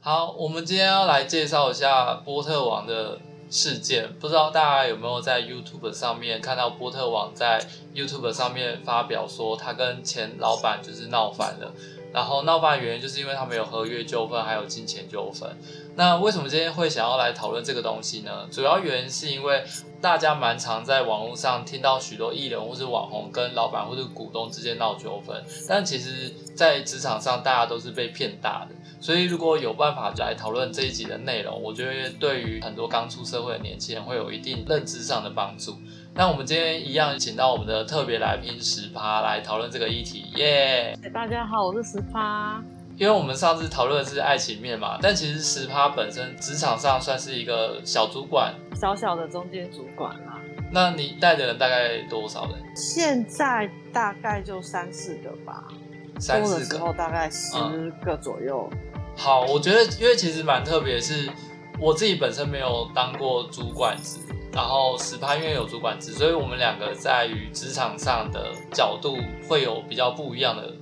好，我们今天要来介绍一下波特王的事件。不知道大家有没有在 YouTube 上面看到波特网在 YouTube 上面发表说，他跟前老板就是闹翻了。然后闹翻的原因就是因为他们有合约纠纷，还有金钱纠纷。那为什么今天会想要来讨论这个东西呢？主要原因是因为大家蛮常在网络上听到许多艺人或是网红跟老板或是股东之间闹纠纷，但其实，在职场上大家都是被骗大的。所以，如果有办法来讨论这一集的内容，我觉得对于很多刚出社会的年轻人会有一定认知上的帮助。那我们今天一样请到我们的特别来宾十趴来讨论这个议题，耶、yeah！大家好，我是十趴。因为我们上次讨论的是爱情面嘛，但其实十趴本身职场上算是一个小主管，小小的中间主管啦。那你带的人大概多少人？现在大概就三四个吧，三四个，大概十个左右。嗯好，我觉得因为其实蛮特别，是我自己本身没有当过主管职，然后十趴因为有主管职，所以我们两个在于职场上的角度会有比较不一样的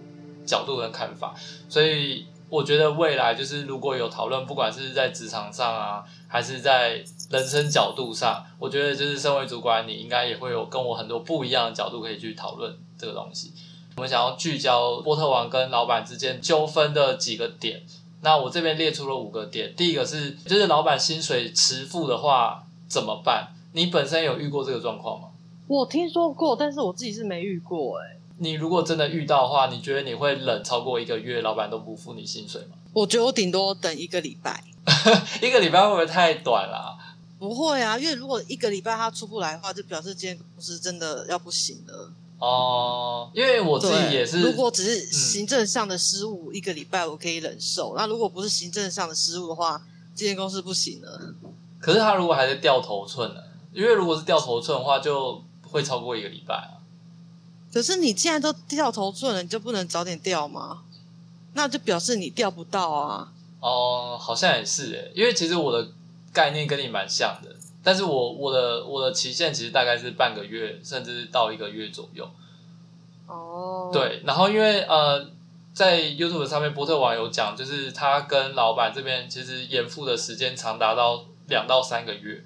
角度跟看法，所以我觉得未来就是如果有讨论，不管是在职场上啊，还是在人生角度上，我觉得就是身为主管，你应该也会有跟我很多不一样的角度可以去讨论这个东西。我们想要聚焦波特王跟老板之间纠纷的几个点。那我这边列出了五个点，第一个是，就是老板薪水迟付的话怎么办？你本身有遇过这个状况吗？我听说过，但是我自己是没遇过哎。你如果真的遇到的话，你觉得你会冷超过一个月，老板都不付你薪水吗？我觉得我顶多等一个礼拜，一个礼拜会不会太短了？不会啊，因为如果一个礼拜他出不来的话，就表示这间公司真的要不行了。哦，因为我自己也是。如果只是行政上的失误，嗯、一个礼拜我可以忍受。那如果不是行政上的失误的话，这间公司不行了。可是他如果还是掉头寸呢？因为如果是掉头寸的话，就会超过一个礼拜啊。可是你既然都掉头寸了，你就不能早点掉吗？那就表示你掉不到啊。哦，好像也是诶，因为其实我的概念跟你蛮像的。但是我我的我的期限其实大概是半个月，甚至到一个月左右。哦、oh.，对，然后因为呃，在 YouTube 上面，波特网有讲，就是他跟老板这边其实延付的时间长达到两到三个月，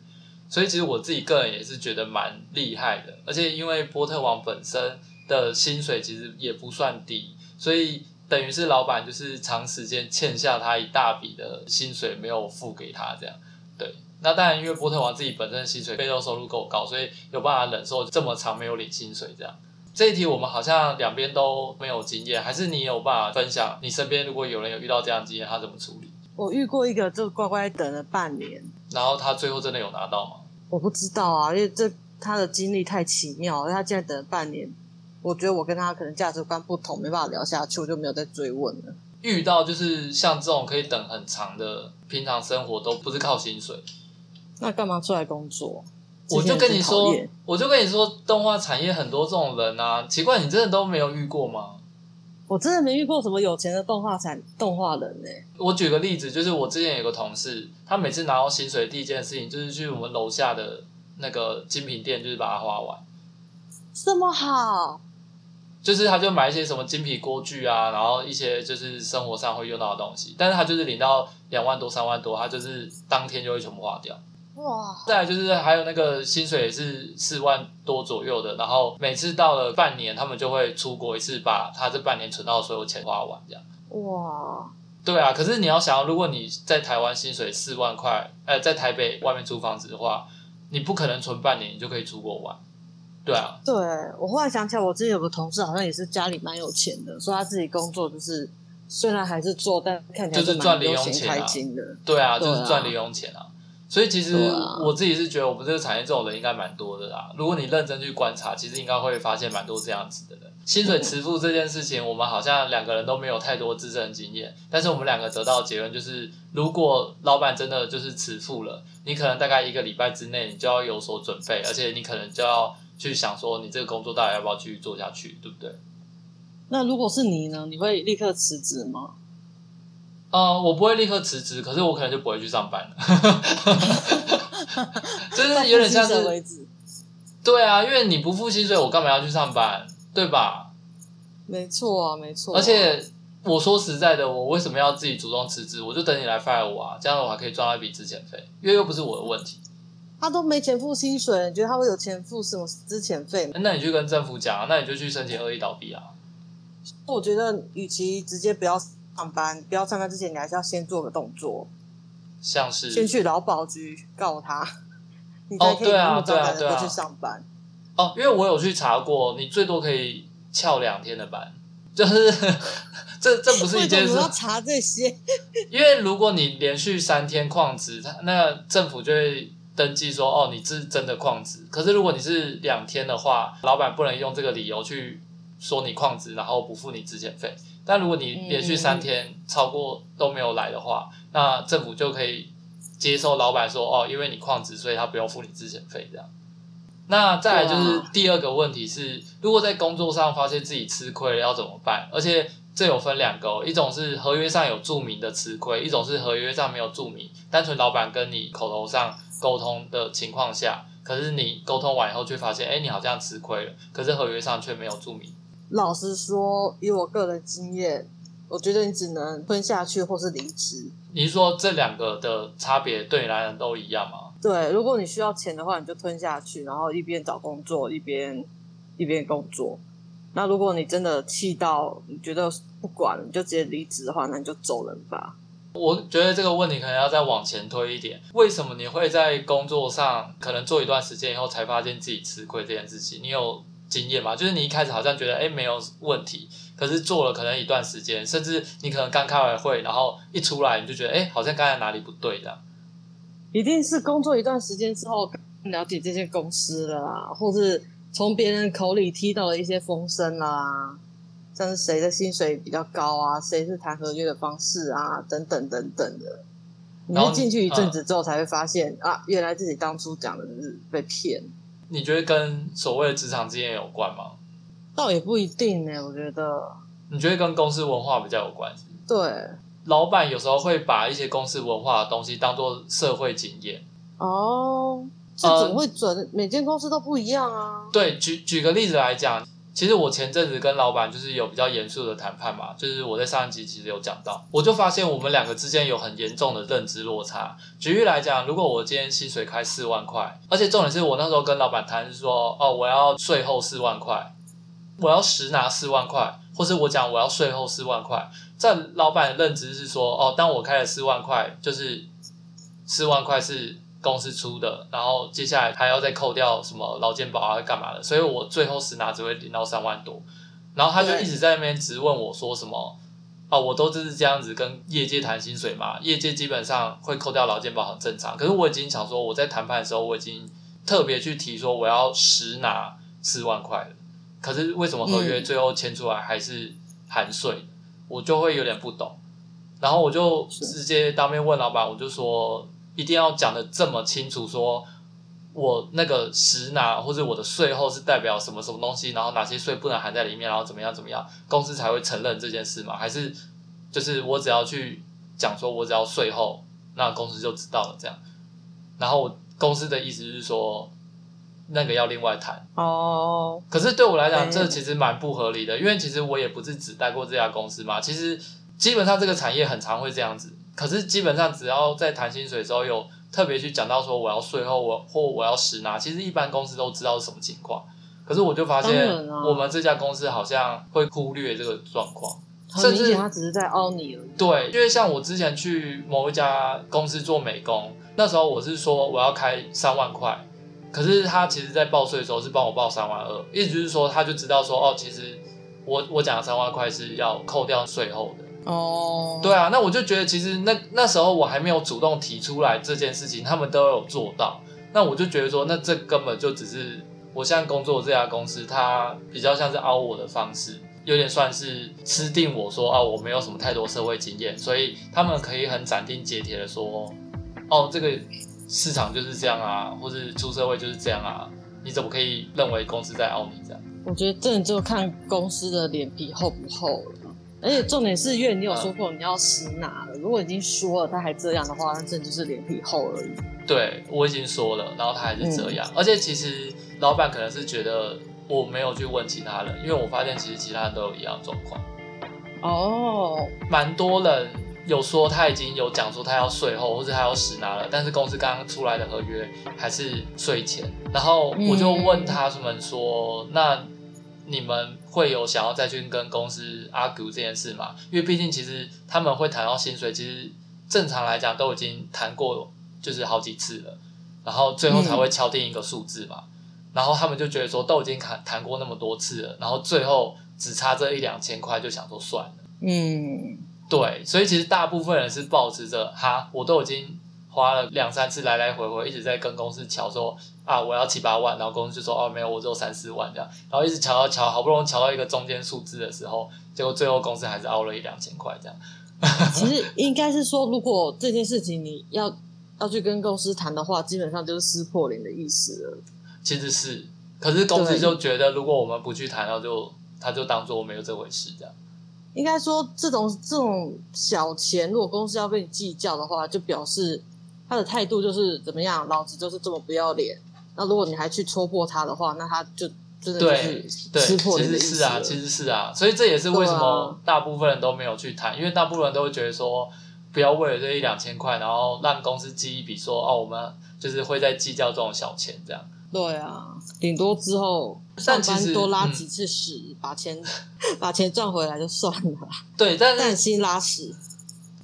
所以其实我自己个人也是觉得蛮厉害的。而且因为波特王本身的薪水其实也不算低，所以等于是老板就是长时间欠下他一大笔的薪水没有付给他，这样对。那当然，因为波特王自己本身薪水被动收入够高，所以有办法忍受这么长没有领薪水这样。这一题我们好像两边都没有经验，还是你有办法分享？你身边如果有人有遇到这样的经验，他怎么处理？我遇过一个，就乖乖等了半年，然后他最后真的有拿到吗？我不知道啊，因为这他的经历太奇妙，他竟然等了半年。我觉得我跟他可能价值观不同，没办法聊下去，我就没有再追问了。遇到就是像这种可以等很长的，平常生活都不是靠薪水。那干嘛出来工作？我就跟你说，我就跟你说，动画产业很多这种人啊，奇怪，你真的都没有遇过吗？我真的没遇过什么有钱的动画产动画人呢、欸。我举个例子，就是我之前有个同事，他每次拿到薪水的第一件事情就是去我们楼下的那个精品店，就是把它花完。这么好？就是他就买一些什么精品锅具啊，然后一些就是生活上会用到的东西，但是他就是领到两万多、三万多，他就是当天就会全部花掉。哇！再来就是还有那个薪水也是四万多左右的，然后每次到了半年，他们就会出国一次，把他这半年存到的所有钱花完，这样。哇！对啊，可是你要想，如果你在台湾薪水四万块，呃，在台北外面租房子的话，你不可能存半年你就可以出国玩。对啊。对，我后来想起来，我之前有个同事好像也是家里蛮有钱的，说他自己工作就是虽然还是做，但看起来就是赚零用钱开心的。对啊，就是赚零用钱啊。所以其实我自己是觉得，我们这个产业这种人应该蛮多的啦。如果你认真去观察，其实应该会发现蛮多这样子的人。薪水迟付这件事情，我们好像两个人都没有太多自身经验，但是我们两个得到的结论就是，如果老板真的就是迟付了，你可能大概一个礼拜之内，你就要有所准备，而且你可能就要去想说，你这个工作到底要不要继续做下去，对不对？那如果是你呢？你会立刻辞职吗？呃，我不会立刻辞职，可是我可能就不会去上班了。就是有点像是，对啊，因为你不付薪水，我干嘛要去上班？对吧？没错啊，没错啊。而且我说实在的，我为什么要自己主动辞职？我就等你来 fire 我啊，这样的话可以赚到一笔资遣费，因为又不是我的问题。他都没钱付薪水，你觉得他会有钱付什么资遣费？那你去跟政府讲啊，那你就去申请恶意倒闭啊。我觉得，与其直接不要上班，不要上班之前，你还是要先做个动作，像是先去劳保局告他，你才可以那么早的去上班。哦，因为我有去查过，你最多可以翘两天的班，就是 这这不是一件事。我要查这些，因为如果你连续三天旷职，他那政府就会登记说，哦，你是真的旷职。可是如果你是两天的话，老板不能用这个理由去。说你旷职，然后不付你资遣费。但如果你连续三天超过都没有来的话，嗯、那政府就可以接受老板说哦，因为你旷职，所以他不用付你资遣费这样。那再来就是第二个问题是，如果在工作上发现自己吃亏了要怎么办？而且这有分两个，一种是合约上有注明的吃亏，一种是合约上没有注明，单纯老板跟你口头上沟通的情况下，可是你沟通完以后却发现，哎，你好像吃亏了，可是合约上却没有注明。老实说，以我个人经验，我觉得你只能吞下去或是离职。你是说这两个的差别对你来讲都一样吗？对，如果你需要钱的话，你就吞下去，然后一边找工作一边一边工作。那如果你真的气到你觉得不管了，你就直接离职的话，那你就走人吧。我觉得这个问题可能要再往前推一点。为什么你会在工作上可能做一段时间以后才发现自己吃亏这件事情？你有？经验嘛，就是你一开始好像觉得哎没有问题，可是做了可能一段时间，甚至你可能刚开完会，然后一出来你就觉得哎好像刚才哪里不对的。一定是工作一段时间之后了解这些公司了啦，或是从别人口里听到了一些风声啦，像是谁的薪水比较高啊，谁是谈合约的方式啊，等等等等的。你会进去一阵子之后才会发现、嗯、啊，原来自己当初讲的是被骗。你觉得跟所谓的职场经验有关吗？倒也不一定呢，我觉得。你觉得跟公司文化比较有关系？对，老板有时候会把一些公司文化的东西当做社会经验。哦，这怎么会准？呃、每间公司都不一样啊。对，举举个例子来讲。其实我前阵子跟老板就是有比较严肃的谈判嘛，就是我在上一集其实有讲到，我就发现我们两个之间有很严重的认知落差。举例来讲，如果我今天薪水开四万块，而且重点是我那时候跟老板谈是说，哦，我要税后四万块，我要实拿四万块，或是我讲我要税后四万块，在老板的认知是说，哦，当我开了四万块，就是四万块是。公司出的，然后接下来还要再扣掉什么劳健保啊，干嘛的？所以我最后实拿只会领到三万多。然后他就一直在那边质问我说什么啊？我都就是这样子跟业界谈薪水嘛，业界基本上会扣掉劳健保很正常。可是我已经想说，我在谈判的时候我已经特别去提说我要实拿四万块了。可是为什么合约最后签出来还是含税？我就会有点不懂。然后我就直接当面问老板，我就说。一定要讲的这么清楚，说我那个实拿或者我的税后是代表什么什么东西，然后哪些税不能含在里面，然后怎么样怎么样，公司才会承认这件事嘛？还是就是我只要去讲说我只要税后，那公司就知道了这样？然后公司的意思是说，那个要另外谈哦。可是对我来讲，这其实蛮不合理的，因为其实我也不是只待过这家公司嘛，其实基本上这个产业很常会这样子。可是基本上只要在谈薪水的时候有特别去讲到说我要税后我或我要实拿，其实一般公司都知道是什么情况。可是我就发现我们这家公司好像会忽略这个状况，甚至他只是在凹你而已。对，因为像我之前去某一家公司做美工，那时候我是说我要开三万块，可是他其实在报税的时候是帮我报三万二，意思就是说他就知道说哦，其实我我讲的三万块是要扣掉税后的。哦，oh. 对啊，那我就觉得其实那那时候我还没有主动提出来这件事情，他们都有做到。那我就觉得说，那这根本就只是我现在工作的这家公司，它比较像是凹我的方式，有点算是吃定我说啊，我没有什么太多社会经验，所以他们可以很斩钉截铁的说，哦，这个市场就是这样啊，或者出社会就是这样啊，你怎么可以认为公司在凹你这样？我觉得真的就看公司的脸皮厚不厚了。而且重点是，因为你有说过你要实拿了，如果已经说了他还这样的话，那真的就是脸皮厚而已。对，我已经说了，然后他还是这样。嗯、而且其实老板可能是觉得我没有去问其他人，因为我发现其实其他人都有一样状况。哦，蛮多人有说他已经有讲说他要税后或者他要实拿了，但是公司刚刚出来的合约还是税前。然后我就问他们说：“嗯、那？”你们会有想要再去跟公司 argue 这件事吗？因为毕竟其实他们会谈到薪水，其实正常来讲都已经谈过，就是好几次了，然后最后才会敲定一个数字嘛。嗯、然后他们就觉得说都已经谈谈过那么多次了，然后最后只差这一两千块，就想说算了。嗯，对，所以其实大部分人是抱持着哈，我都已经。花了两三次来来回回，一直在跟公司乔说啊，我要七八万，然后公司就说哦，没有，我只有三四万这样，然后一直瞧到瞧，好不容易瞧到一个中间数字的时候，结果最后公司还是凹了一两千块这样。其实应该是说，如果这件事情你要要去跟公司谈的话，基本上就是撕破脸的意思了。其实是，可是公司就觉得如果我们不去谈，然后就他就当做没有这回事这样。应该说，这种这种小钱，如果公司要跟你计较的话，就表示。他的态度就是怎么样，老子就是这么不要脸。那如果你还去戳破他的话，那他就真的就是撕破脸的意思。其实是啊，其实是啊，所以这也是为什么大部分人都没有去谈，啊、因为大部分人都会觉得说，不要为了这一两千块，然后让公司记一笔说哦，我们就是会在计较这种小钱这样。对啊，顶多之后上班多拉几次屎，把钱 把钱赚回来就算了。对，但是但心拉屎。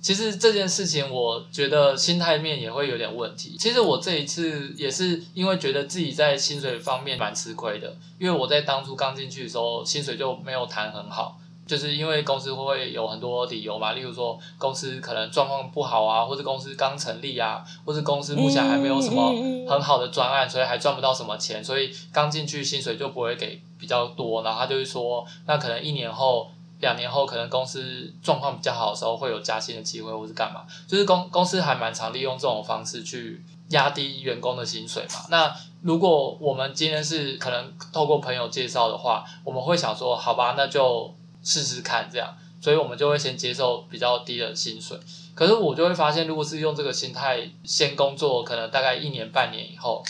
其实这件事情，我觉得心态面也会有点问题。其实我这一次也是因为觉得自己在薪水方面蛮吃亏的，因为我在当初刚进去的时候，薪水就没有谈很好，就是因为公司会有很多理由嘛，例如说公司可能状况不好啊，或者公司刚成立啊，或者公司目前还没有什么很好的专案，所以还赚不到什么钱，所以刚进去薪水就不会给比较多。然后他就会说，那可能一年后。两年后可能公司状况比较好的时候会有加薪的机会，或是干嘛？就是公公司还蛮常利用这种方式去压低员工的薪水嘛。那如果我们今天是可能透过朋友介绍的话，我们会想说，好吧，那就试试看这样。所以我们就会先接受比较低的薪水。可是我就会发现，如果是用这个心态先工作，可能大概一年半年以后，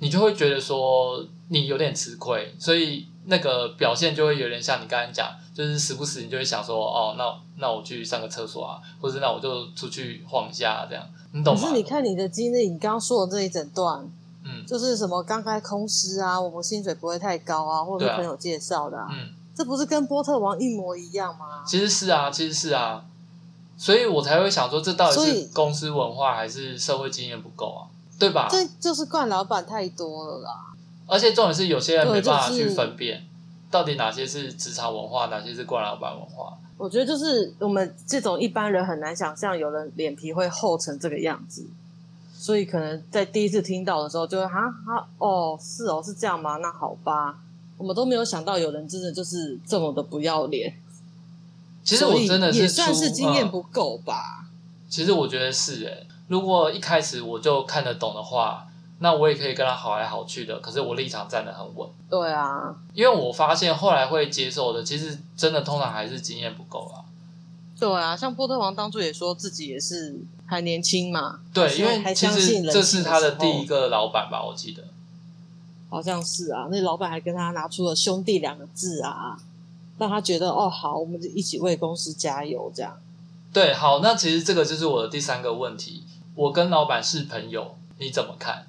你就会觉得说你有点吃亏，所以那个表现就会有点像你刚才讲。就是时不时你就会想说，哦，那那我去上个厕所啊，或者那我就出去晃一下，这样，你懂吗？可是你看你的经历，你刚刚说的这一整段，嗯，就是什么刚开公司啊，我们薪水不会太高啊，或者是朋友介绍的，啊，嗯，这不是跟波特王一模一样吗？其实是啊，其实是啊，所以我才会想说，这到底是公司文化还是社会经验不够啊？对吧？这就是怪老板太多了啦。而且重点是有些人没办法去分辨。到底哪些是职场文化，哪些是惯老板文化？我觉得就是我们这种一般人很难想象有人脸皮会厚成这个样子，所以可能在第一次听到的时候就会哈哈哦，是哦，是这样吗？那好吧，我们都没有想到有人真的就是这么的不要脸。其实我真的是也算是经验不够吧。其实我觉得是诶，如果一开始我就看得懂的话。那我也可以跟他好来好去的，可是我立场站得很稳。对啊，因为我发现后来会接受的，其实真的通常还是经验不够啊。对啊，像波特王当初也说自己也是还年轻嘛。对，因为其实这是他的第一个老板吧，我记得。好像是啊，那老板还跟他拿出了兄弟两个字啊，让他觉得哦好，我们就一起为公司加油这样。对，好，那其实这个就是我的第三个问题，我跟老板是朋友，你怎么看？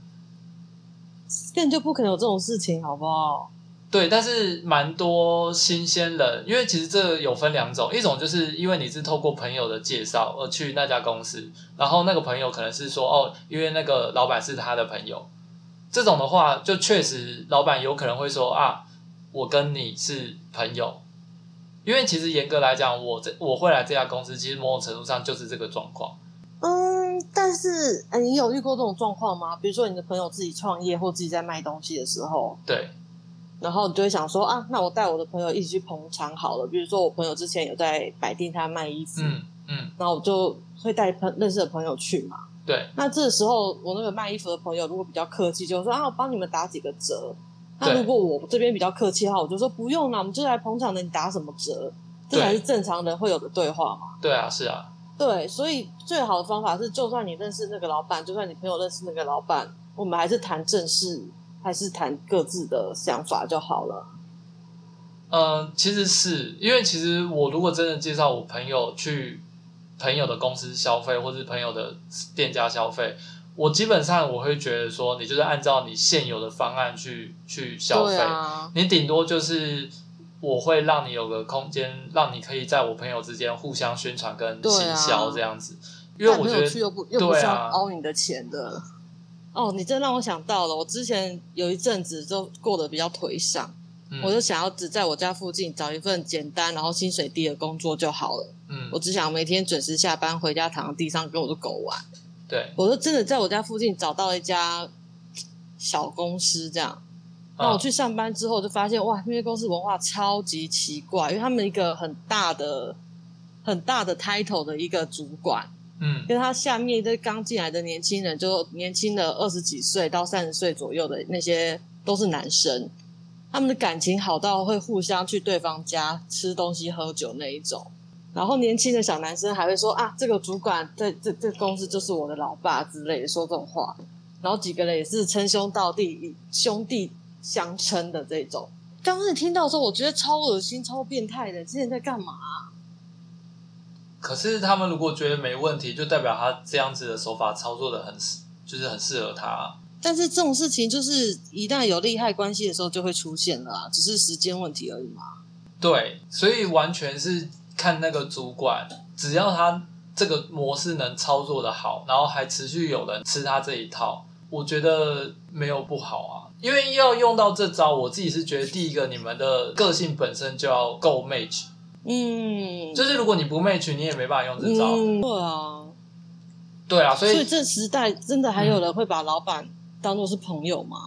根本就不可能有这种事情，好不好？对，但是蛮多新鲜人，因为其实这有分两种，一种就是因为你是透过朋友的介绍而去那家公司，然后那个朋友可能是说哦，因为那个老板是他的朋友，这种的话就确实老板有可能会说啊，我跟你是朋友，因为其实严格来讲，我这我会来这家公司，其实某种程度上就是这个状况。嗯，但是，哎，你有遇过这种状况吗？比如说你的朋友自己创业或自己在卖东西的时候，对，然后你就会想说啊，那我带我的朋友一起去捧场好了。比如说我朋友之前有在摆地摊卖衣服，嗯嗯，然后我就会带朋认识的朋友去嘛。对，那这个时候我那个卖衣服的朋友如果比较客气，就说啊，我帮你们打几个折。那如果我这边比较客气的话，我就说不用了，我们就来捧场的，你打什么折？这才是正常人会有的对话嘛。对啊，是啊。对，所以最好的方法是，就算你认识那个老板，就算你朋友认识那个老板，我们还是谈正事，还是谈各自的想法就好了。嗯，其实是因为其实我如果真的介绍我朋友去朋友的公司消费，或是朋友的店家消费，我基本上我会觉得说，你就是按照你现有的方案去去消费，啊、你顶多就是我会让你有个空间，让你可以在我朋友之间互相宣传跟行销这样子，啊、因为我觉得去又不又不需要凹你的钱的。啊、哦，你真让我想到了，我之前有一阵子就过得比较颓丧。我就想要只在我家附近找一份简单，然后薪水低的工作就好了。嗯，我只想每天准时下班回家，躺在地上跟我的狗玩。对，我就真的在我家附近找到了一家小公司，这样。那我去上班之后，就发现哇，那些公司文化超级奇怪，因为他们一个很大的、很大的 title 的一个主管，嗯，跟他下面这刚进来的年轻人，就年轻的二十几岁到三十岁左右的那些都是男生。他们的感情好到会互相去对方家吃东西、喝酒那一种，然后年轻的小男生还会说啊，这个主管在这这公司就是我的老爸之类的说这种话，然后几个人也是称兄道弟、以兄弟相称的这种。刚开始听到的时候，我觉得超恶心、超变态的，之前在干嘛啊？可是他们如果觉得没问题，就代表他这样子的手法操作的很，就是很适合他。但是这种事情就是一旦有利害关系的时候就会出现了啊，只是时间问题而已嘛。对，所以完全是看那个主管，只要他这个模式能操作的好，然后还持续有人吃他这一套，我觉得没有不好啊。因为要用到这招，我自己是觉得第一个，你们的个性本身就要够 match。嗯，就是如果你不 match，你也没办法用这招。嗯，对啊，对啊，所以所以这时代真的还有人会把老板。当做是朋友吗？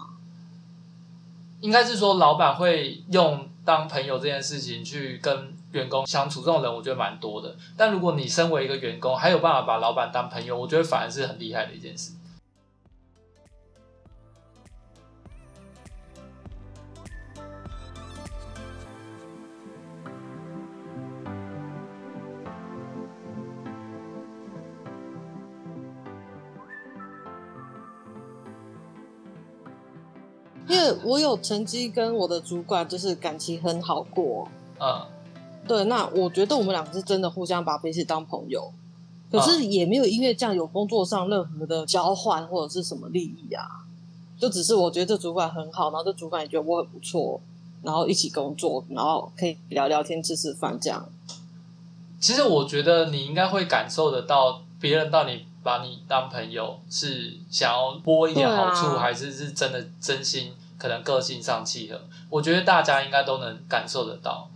应该是说，老板会用当朋友这件事情去跟员工相处，这种人我觉得蛮多的。但如果你身为一个员工，还有办法把老板当朋友，我觉得反而是很厉害的一件事。为我有曾经跟我的主管就是感情很好过，嗯，对，那我觉得我们两个是真的互相把彼此当朋友，可是也没有因为这样有工作上任何的交换或者是什么利益啊，就只是我觉得这主管很好，然后这主管也觉得我很不错，然后一起工作，然后可以聊聊天、吃吃饭这样。其实我觉得你应该会感受得到，别人到你把你当朋友是想要拨一点好处，啊、还是是真的真心？可能个性上契合，我觉得大家应该都能感受得到。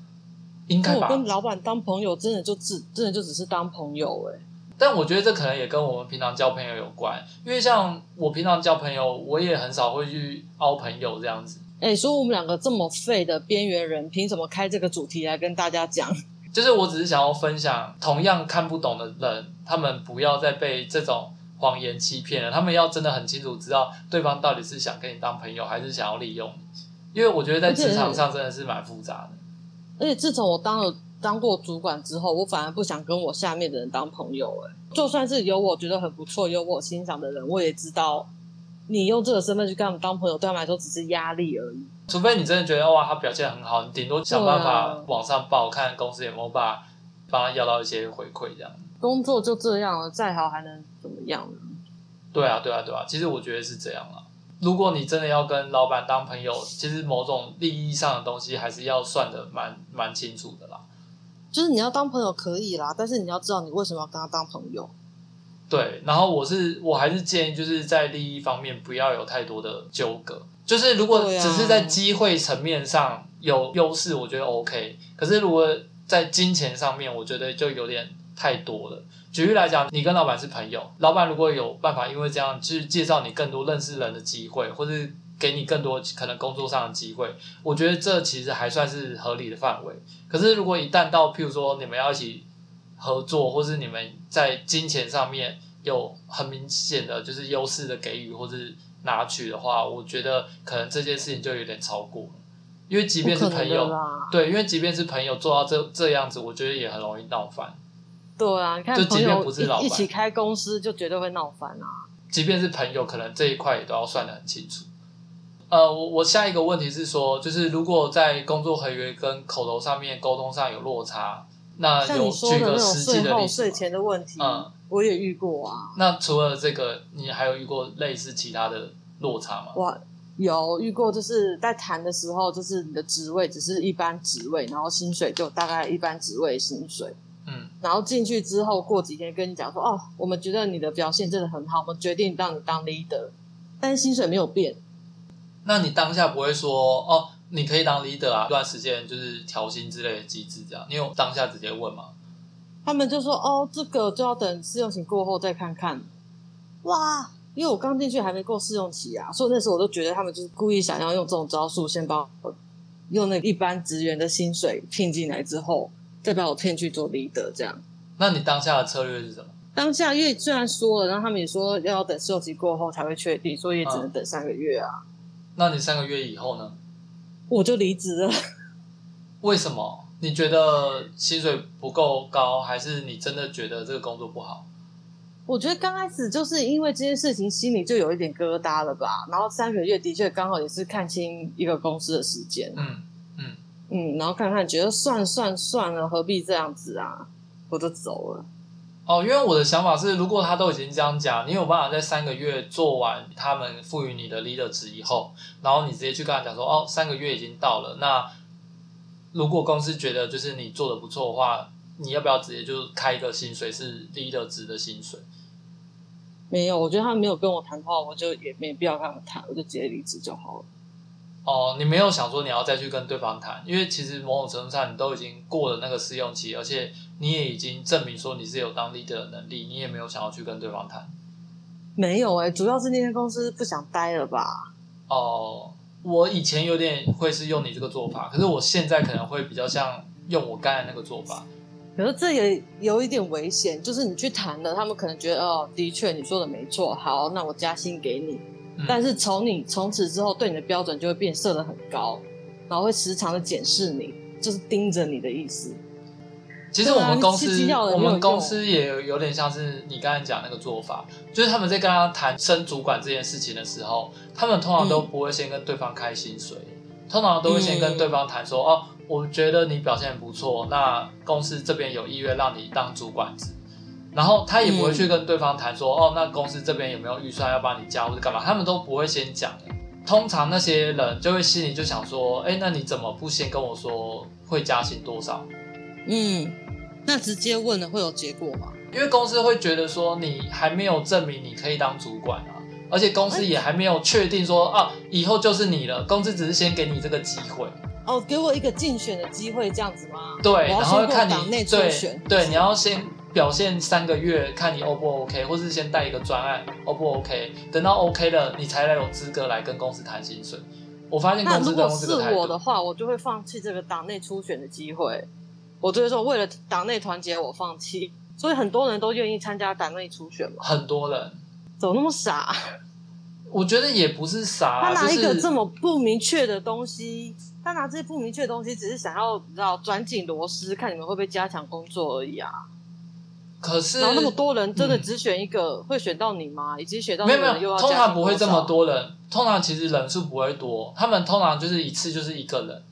应该吧？我跟老板当朋友，真的就只真的就只是当朋友哎。但我觉得这可能也跟我们平常交朋友有关，因为像我平常交朋友，我也很少会去凹朋友这样子。哎，说我们两个这么废的边缘人，凭什么开这个主题来跟大家讲？就是我只是想要分享，同样看不懂的人，他们不要再被这种。谎言欺骗了，他们要真的很清楚知道对方到底是想跟你当朋友，还是想要利用你。因为我觉得在职场上真的是蛮复杂的。而且自从我当了当过主管之后，我反而不想跟我下面的人当朋友。哎，就算是有我觉得很不错、有我欣赏的人，我也知道你用这个身份去跟他们当朋友，对他们来说只是压力而已。除非你真的觉得哇，他表现很好，你顶多想办法往上报，啊、看公司有没有办法帮他要到一些回馈这样。工作就这样了，再好还能怎么样呢？对啊，对啊，对啊，其实我觉得是这样啊。如果你真的要跟老板当朋友，其实某种利益上的东西还是要算的蛮蛮清楚的啦。就是你要当朋友可以啦，但是你要知道你为什么要跟他当朋友。对，然后我是我还是建议就是在利益方面不要有太多的纠葛。就是如果只是在机会层面上有优势，我觉得 OK。可是如果在金钱上面，我觉得就有点太多了。举例来讲，你跟老板是朋友，老板如果有办法，因为这样去介绍你更多认识人的机会，或是给你更多可能工作上的机会，我觉得这其实还算是合理的范围。可是如果一旦到譬如说你们要一起合作，或是你们在金钱上面有很明显的就是优势的给予，或是拿取的话，我觉得可能这件事情就有点超过了。因为即便是朋友，对，因为即便是朋友做到这这样子，我觉得也很容易闹翻。对啊，你看朋友一起开公司就绝对会闹翻啊。即便是朋友，可能这一块也都要算得很清楚。呃，我我下一个问题是说，就是如果在工作合约跟口头上面沟通上有落差，那有举个实际的例子。税前的问题，嗯，我也遇过啊。那除了这个，你还有遇过类似其他的落差吗？我有遇过，就是在谈的时候，就是你的职位只是一般职位，然后薪水就大概一般职位薪水。嗯，然后进去之后，过几天跟你讲说，哦，我们觉得你的表现真的很好，我们决定让你当 leader，但是薪水没有变。那你当下不会说，哦，你可以当 leader 啊，一段时间就是调薪之类的机制这样，你有当下直接问吗？他们就说，哦，这个就要等试用期过后再看看。哇，因为我刚进去还没过试用期啊，所以那时候我都觉得他们就是故意想要用这种招数，先把我用那个一般职员的薪水聘进来之后。再把我骗去做 leader 这样，那你当下的策略是什么？当下因为虽然说了，然后他们也说要等试用期过后才会确定，所以也只能等三个月啊。嗯。那你三个月以后呢？我就离职了。为什么？你觉得薪水不够高，还是你真的觉得这个工作不好？我觉得刚开始就是因为这件事情，心里就有一点疙瘩了吧。然后三个月的确刚好也是看清一个公司的时间。嗯。嗯，然后看看，觉得算算算了，何必这样子啊？我就走了。哦，因为我的想法是，如果他都已经这样讲，你有办法在三个月做完他们赋予你的 leader 职以后，然后你直接去跟他讲说，哦，三个月已经到了。那如果公司觉得就是你做的不错的话，你要不要直接就开一个薪水是 leader 值的薪水？没有，我觉得他没有跟我谈的话，我就也没必要跟他们谈，我就直接离职就好了。哦，你没有想说你要再去跟对方谈，因为其实某种程度上你都已经过了那个试用期，而且你也已经证明说你是有当 leader 的能力，你也没有想要去跟对方谈。没有哎、欸，主要是那间公司不想待了吧？哦，我以前有点会是用你这个做法，可是我现在可能会比较像用我刚才那个做法。可是这也有一点危险，就是你去谈了，他们可能觉得哦，的确你说的没错，好，那我加薪给你。但是从你从此之后，对你的标准就会变设的很高，然后会时常的检视你，就是盯着你的意思。其实我们公司，我们公司也有有点像是你刚才讲那个做法，就是他们在跟他谈升主管这件事情的时候，他们通常都不会先跟对方开薪水，通常都会先跟对方谈说，哦，我觉得你表现不错，那公司这边有意愿让你当主管职。然后他也不会去跟对方谈说，嗯、哦，那公司这边有没有预算要帮你加或者干嘛？他们都不会先讲。通常那些人就会心里就想说，哎，那你怎么不先跟我说会加薪多少？嗯，那直接问了会有结果吗？因为公司会觉得说你还没有证明你可以当主管啊，而且公司也还没有确定说啊，以后就是你了。公司只是先给你这个机会。哦，给我一个竞选的机会这样子吗？对，然后看你内初选对，对，你要先。表现三个月，看你 O 不 OK，或是先带一个专案 O 不 OK，等到 OK 了，你才来有资格来跟公司谈薪水。我发现那如果是我的话，我就会放弃这个党内初选的机会。我就会说，为了党内团结，我放弃。所以很多人都愿意参加党内初选嘛。很多人怎么那么傻？我觉得也不是傻，他拿一个这么不明确的东西，他拿这些不明确的东西，只是想要你知道转紧螺丝，看你们会不会加强工作而已啊。可是，然后那么多人真的只选一个，嗯、会选到你吗？以及选到没有没有，通常不会这么多人。通常其实人数不会多，他们通常就是一次就是一个人。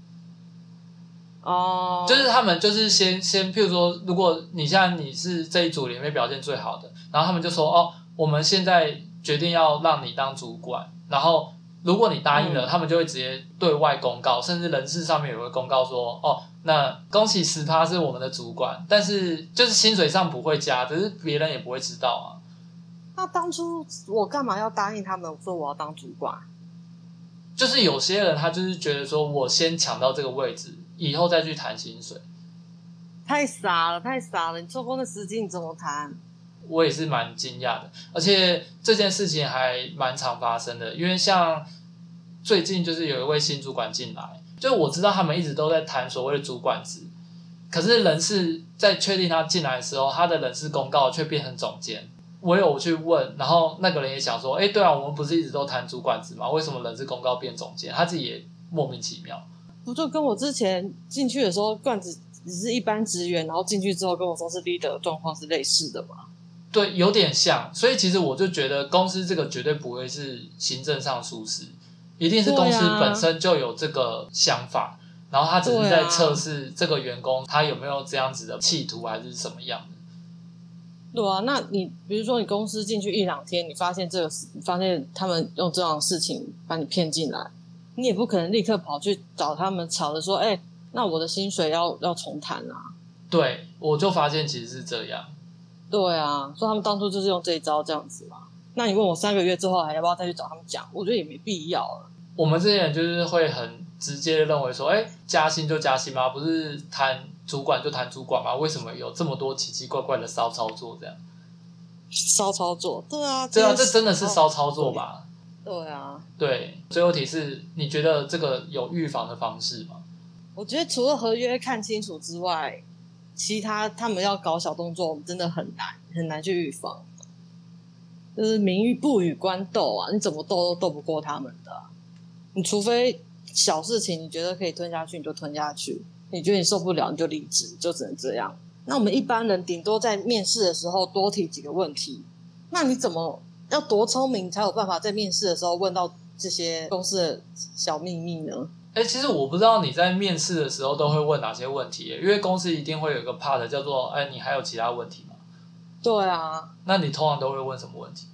哦，就是他们就是先先，譬如说，如果你像你是这一组里面表现最好的，然后他们就说哦，我们现在决定要让你当主管，然后如果你答应了，嗯、他们就会直接对外公告，甚至人事上面也会公告说哦。那恭喜十趴是我们的主管，但是就是薪水上不会加，只是别人也不会知道啊。那当初我干嘛要答应他们说我要当主管？就是有些人他就是觉得说我先抢到这个位置，以后再去谈薪水。太傻了，太傻了！你错过的时机，你怎么谈？我也是蛮惊讶的，而且这件事情还蛮常发生的，因为像最近就是有一位新主管进来。就我知道他们一直都在谈所谓的主管职，可是人事在确定他进来的时候，他的人事公告却变成总监。我有去问，然后那个人也想说，哎，对啊，我们不是一直都谈主管职吗？为什么人事公告变总监？他自己也莫名其妙。不就跟我之前进去的时候，罐子只是一般职员，然后进去之后跟我说是 leader 的状况是类似的吗？对，有点像。所以其实我就觉得公司这个绝对不会是行政上疏失，一定是公司本身就有这个想法，啊、然后他只是在测试这个员工他有没有这样子的企图，还是什么样的。对啊，那你比如说你公司进去一两天，你发现这个，你发现他们用这样的事情把你骗进来，你也不可能立刻跑去找他们吵着说，哎、欸，那我的薪水要要重谈啊。对，我就发现其实是这样。对啊，所以他们当初就是用这一招这样子嘛。那你问我三个月之后还要不要再去找他们讲？我觉得也没必要了。我们这些人就是会很直接的认为说，哎、欸，加薪就加薪吗？不是谈。主管就谈主管嘛，为什么有这么多奇奇怪怪的骚操作？这样骚操作，对啊，对啊，这真的是骚操作吧？对啊，对。最后提示，你觉得这个有预防的方式吗？我觉得除了合约看清楚之外，其他他们要搞小动作，我们真的很难很难去预防。就是民与不与官斗啊，你怎么斗都斗不过他们的。你除非小事情你觉得可以吞下去，你就吞下去。你觉得你受不了，你就离职，就只能这样。那我们一般人顶多在面试的时候多提几个问题。那你怎么要多聪明才有办法在面试的时候问到这些公司的小秘密呢？哎、欸，其实我不知道你在面试的时候都会问哪些问题，因为公司一定会有一个 part 叫做“哎、欸，你还有其他问题吗？”对啊。那你通常都会问什么问题？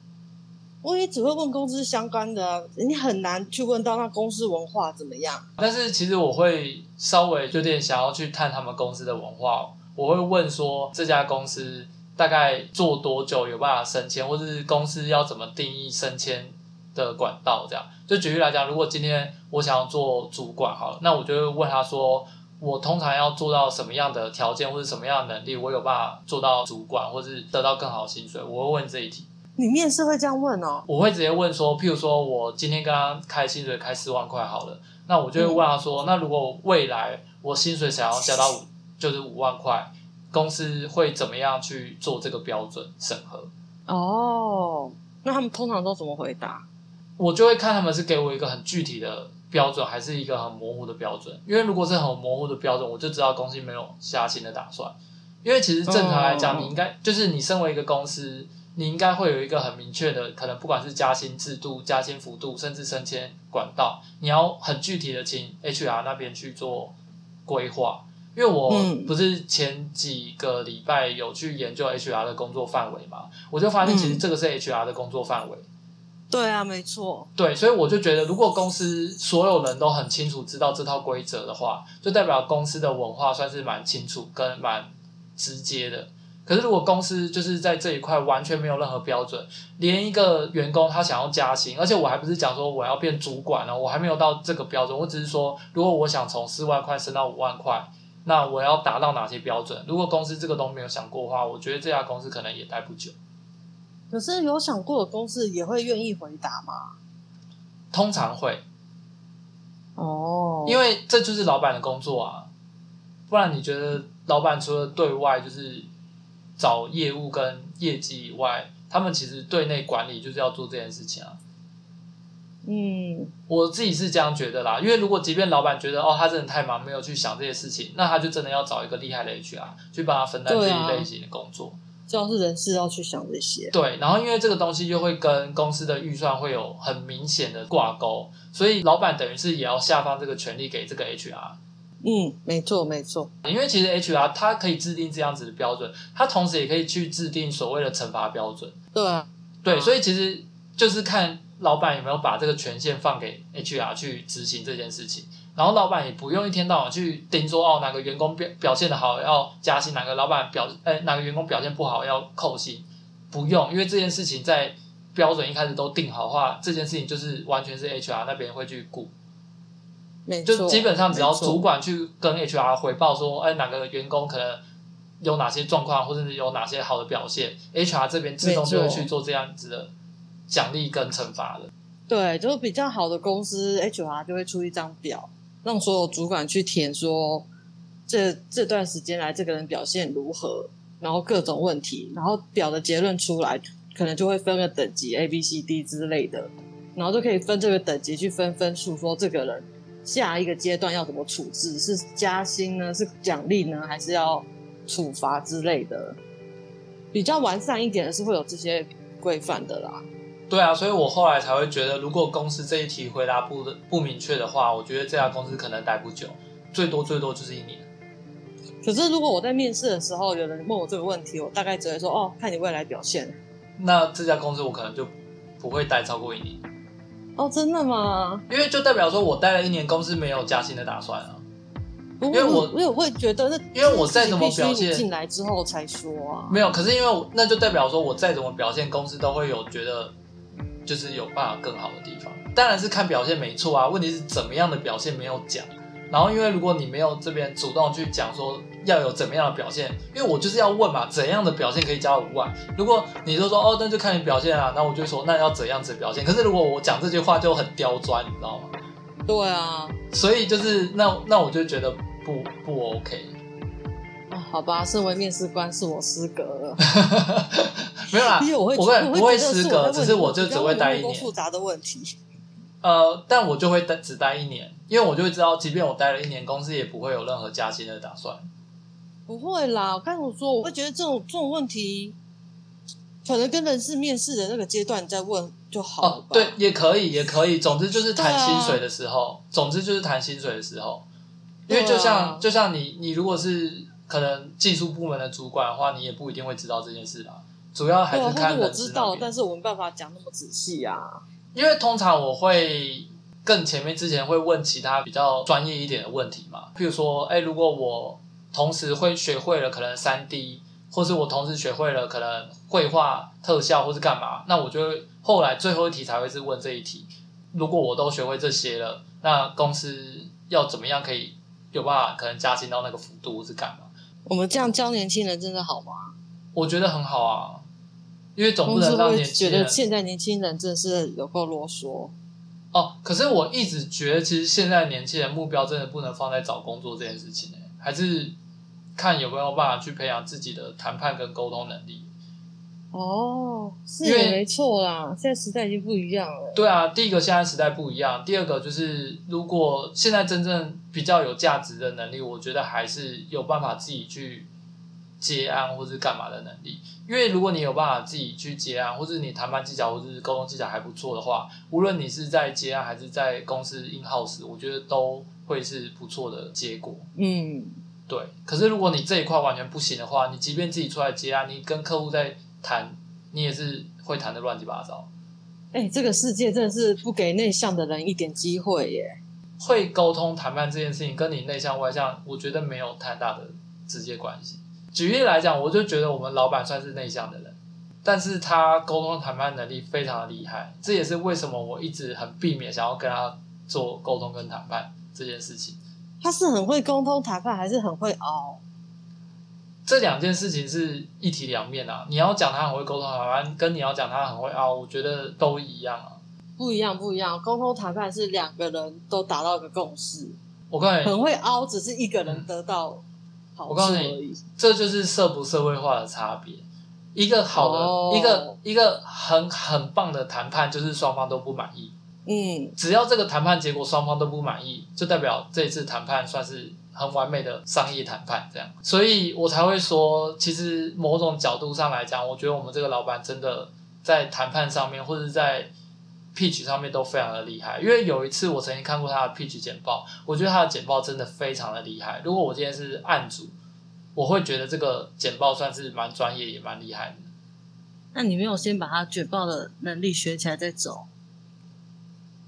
我也只会问公司相关的，你很难去问到那公司文化怎么样。但是其实我会稍微有点想要去探他们公司的文化，我会问说这家公司大概做多久有办法升迁，或者是公司要怎么定义升迁的管道这样。就举例来讲，如果今天我想要做主管好了，那我就会问他说，我通常要做到什么样的条件或者什么样的能力，我有办法做到主管，或是得到更好的薪水，我会问这一题。你面试会这样问哦？我会直接问说，譬如说我今天跟他开薪水开四万块好了，那我就会问他说，嗯、那如果未来我薪水想要加到五，就是五万块，公司会怎么样去做这个标准审核？哦，那他们通常都怎么回答？我就会看他们是给我一个很具体的标准，还是一个很模糊的标准。因为如果是很模糊的标准，我就知道公司没有加薪的打算。因为其实正常来讲，你应该、哦、就是你身为一个公司。你应该会有一个很明确的，可能不管是加薪制度、加薪幅度，甚至升迁管道，你要很具体的请 HR 那边去做规划。因为我不是前几个礼拜有去研究 HR 的工作范围嘛，我就发现其实这个是 HR 的工作范围。对啊，没错。对，所以我就觉得，如果公司所有人都很清楚知道这套规则的话，就代表公司的文化算是蛮清楚跟蛮直接的。可是，如果公司就是在这一块完全没有任何标准，连一个员工他想要加薪，而且我还不是讲说我要变主管呢，我还没有到这个标准，我只是说，如果我想从四万块升到五万块，那我要达到哪些标准？如果公司这个都没有想过的话，我觉得这家公司可能也待不久。可是有想过的公司也会愿意回答吗？通常会。哦，因为这就是老板的工作啊，不然你觉得老板除了对外就是？找业务跟业绩以外，他们其实对内管理就是要做这件事情啊。嗯，我自己是这样觉得啦。因为如果即便老板觉得哦，他真的太忙，没有去想这些事情，那他就真的要找一个厉害的 HR 去帮他分担这一类型的工作。主要是人事要去想这些。对，然后因为这个东西又会跟公司的预算会有很明显的挂钩，所以老板等于是也要下放这个权利给这个 HR。嗯，没错没错，因为其实 HR 它可以制定这样子的标准，它同时也可以去制定所谓的惩罚标准。对啊，对，所以其实就是看老板有没有把这个权限放给 HR 去执行这件事情，然后老板也不用一天到晚去盯说哦哪个员工表表现的好要加薪，哪个老板表哎哪个员工表现不好要扣薪，不用，因为这件事情在标准一开始都定好的话，这件事情就是完全是 HR 那边会去顾。就基本上只要主管去跟 HR 回报说，哎，哪个员工可能有哪些状况，或者是有哪些好的表现，HR 这边自动就会去做这样子的奖励跟惩罚的。对，就是比较好的公司，HR 就会出一张表，让所有主管去填说，这这段时间来这个人表现如何，然后各种问题，然后表的结论出来，可能就会分个等级 A、B、C、D 之类的，然后就可以分这个等级去分分数，说这个人下一个阶段要怎么处置，是加薪呢，是奖励呢，还是要处罚之类的，比较完善一点的是会有这些规范的啦。对啊，所以我后来才会觉得，如果公司这一题回答不不明确的话，我觉得这家公司可能待不久，最多最多就是一年。可是如果我在面试的时候有人问我这个问题，我大概只会说哦，看你未来表现。那这家公司我可能就不会待超过一年。哦，真的吗？因为就代表说我待了一年，公司没有加薪的打算啊。因为我因为我会觉得那因为我再怎么表现进来之后才说啊。没有，可是因为那就代表说我再怎么表现，公司都会有觉得就是有办法更好的地方。当然是看表现没错啊，问题是怎么样的表现没有讲。然后，因为如果你没有这边主动去讲说要有怎么样的表现，因为我就是要问嘛，怎样的表现可以加五万？如果你就说哦，那就看你表现啊，那我就说那要怎样子表现？可是如果我讲这句话就很刁钻，你知道吗？对啊，所以就是那那我就觉得不不 OK 啊，好吧，身为面试官是我失格了，没有啦，因为我会我会不会失格，只是我就只会待一年。复杂的问题。呃，但我就会待只待一年，因为我就会知道，即便我待了一年，公司也不会有任何加薪的打算。不会啦，我刚才我说，我会觉得这种这种问题，可能跟人事面试的那个阶段再问就好了。哦，对，也可以，也可以。总之就是谈薪水的时候，啊、总之就是谈薪水的时候，因为就像、啊、就像你，你如果是可能技术部门的主管的话，你也不一定会知道这件事啦。主要还是看人事。我知道，但是我没办法讲那么仔细啊。因为通常我会更前面之前会问其他比较专业一点的问题嘛，譬如说，哎，如果我同时会学会了可能三 D，或是我同时学会了可能绘画特效，或是干嘛，那我就会后来最后一题才会是问这一题。如果我都学会这些了，那公司要怎么样可以有办法可能加薪到那个幅度，或是干嘛？我们这样教年轻人真的好吗？我觉得很好啊。因为总不能让年轻人觉得现在年轻人真的是有够啰嗦哦。可是我一直觉得，其实现在年轻人目标真的不能放在找工作这件事情欸，还是看有没有办法去培养自己的谈判跟沟通能力。哦，是也没错啦。现在时代已经不一样了。对啊，第一个现在时代不一样，第二个就是如果现在真正比较有价值的能力，我觉得还是有办法自己去接案或是干嘛的能力。因为如果你有办法自己去接案，或是你谈判技巧或者是沟通技巧还不错的话，无论你是在接案还是在公司 in house，我觉得都会是不错的结果。嗯，对。可是如果你这一块完全不行的话，你即便自己出来接案，你跟客户在谈，你也是会谈的乱七八糟。哎、欸，这个世界真的是不给内向的人一点机会耶。会沟通谈判这件事情，跟你内向外向，我觉得没有太大的直接关系。举例来讲，我就觉得我们老板算是内向的人，但是他沟通谈判能力非常的厉害，这也是为什么我一直很避免想要跟他做沟通跟谈判这件事情。他是很会沟通谈判，还是很会凹？这两件事情是一体两面啊！你要讲他很会沟通谈判，跟你要讲他很会凹，我觉得都一样啊。不一样，不一样。沟通谈判是两个人都达到一个共识，我告诉你，很会凹，只是一个人得到。好我告诉你，这就是社不社会化的差别。一个好的，哦、一个一个很很棒的谈判，就是双方都不满意。嗯，只要这个谈判结果双方都不满意，就代表这次谈判算是很完美的商业谈判。这样，所以我才会说，其实某种角度上来讲，我觉得我们这个老板真的在谈判上面，或者在。pitch 上面都非常的厉害，因为有一次我曾经看过他的 pitch 简报，我觉得他的简报真的非常的厉害。如果我今天是案主，我会觉得这个简报算是蛮专业也蛮厉害的。那你没有先把他简报的能力学起来再走？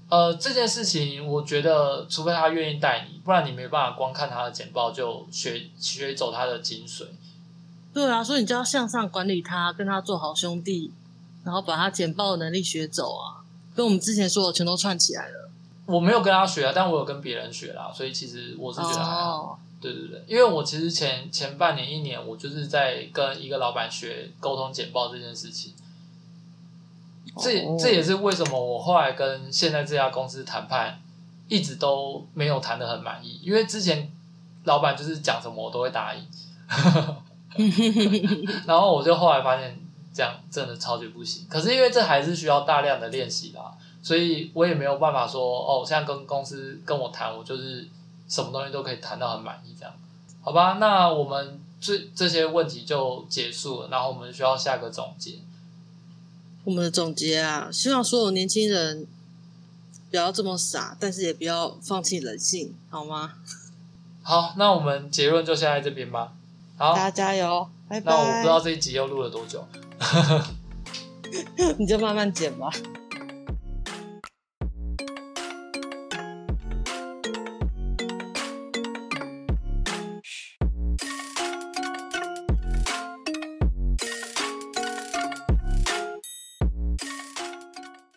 呃，这件事情我觉得，除非他愿意带你，不然你没办法光看他的简报就学学走他的精髓。对啊，所以你就要向上管理他，跟他做好兄弟，然后把他简报的能力学走啊。跟我们之前说的全都串起来了。我没有跟他学啊，但我有跟别人学啦，所以其实我是觉得还好。Oh. 对对对，因为我其实前前半年一年，我就是在跟一个老板学沟通简报这件事情。Oh. 这这也是为什么我后来跟现在这家公司谈判一直都没有谈得很满意，因为之前老板就是讲什么我都会答应，然后我就后来发现。这样真的超级不行。可是因为这还是需要大量的练习啦，所以我也没有办法说哦，现在跟公司跟我谈，我就是什么东西都可以谈到很满意这样。好吧，那我们这这些问题就结束了，然后我们需要下个总结。我们的总结啊，希望所有年轻人不要这么傻，但是也不要放弃人性，好吗？好，那我们结论就先在这边吧。好，大家加油，拜拜。那我不知道这一集又录了多久，你就慢慢剪吧。